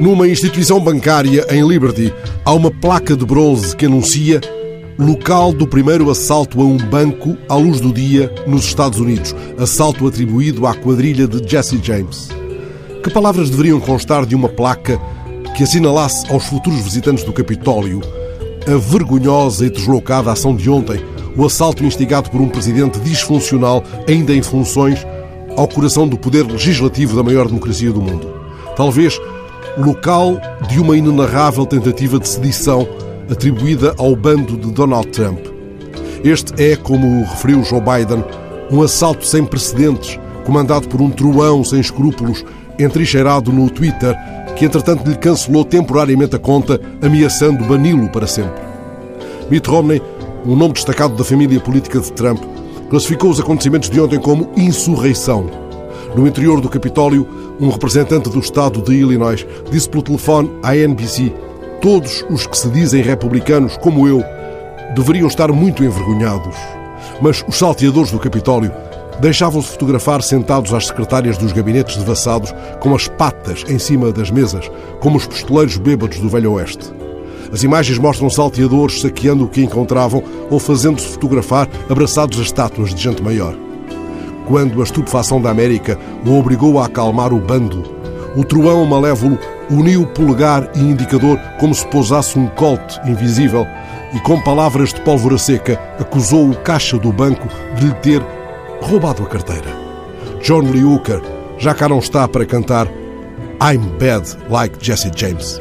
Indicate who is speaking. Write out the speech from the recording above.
Speaker 1: Numa instituição bancária em Liberty, há uma placa de bronze que anuncia local do primeiro assalto a um banco à luz do dia nos Estados Unidos, assalto atribuído à quadrilha de Jesse James. Que palavras deveriam constar de uma placa que assinalasse aos futuros visitantes do Capitólio a vergonhosa e deslocada ação de ontem, o assalto instigado por um presidente disfuncional, ainda em funções, ao coração do poder legislativo da maior democracia do mundo? Talvez local de uma inenarrável tentativa de sedição atribuída ao bando de Donald Trump. Este é, como referiu Joe Biden, um assalto sem precedentes, comandado por um truão sem escrúpulos, entrincheirado no Twitter, que entretanto lhe cancelou temporariamente a conta, ameaçando bani-lo para sempre. Mitt Romney, um nome destacado da família política de Trump, classificou os acontecimentos de ontem como insurreição. No interior do Capitólio, um representante do estado de Illinois disse pelo telefone à NBC: Todos os que se dizem republicanos, como eu, deveriam estar muito envergonhados. Mas os salteadores do Capitólio deixavam-se fotografar sentados às secretárias dos gabinetes devassados, com as patas em cima das mesas, como os pistoleiros bêbados do Velho Oeste. As imagens mostram salteadores saqueando o que encontravam ou fazendo-se fotografar abraçados a estátuas de gente maior quando a estupefação da América o obrigou a acalmar o bando. O truão malévolo uniu polegar e indicador como se pousasse um colte invisível e, com palavras de pólvora seca, acusou o caixa do banco de lhe ter roubado a carteira. John Lee Hooker já cá não está para cantar I'm bad like Jesse James.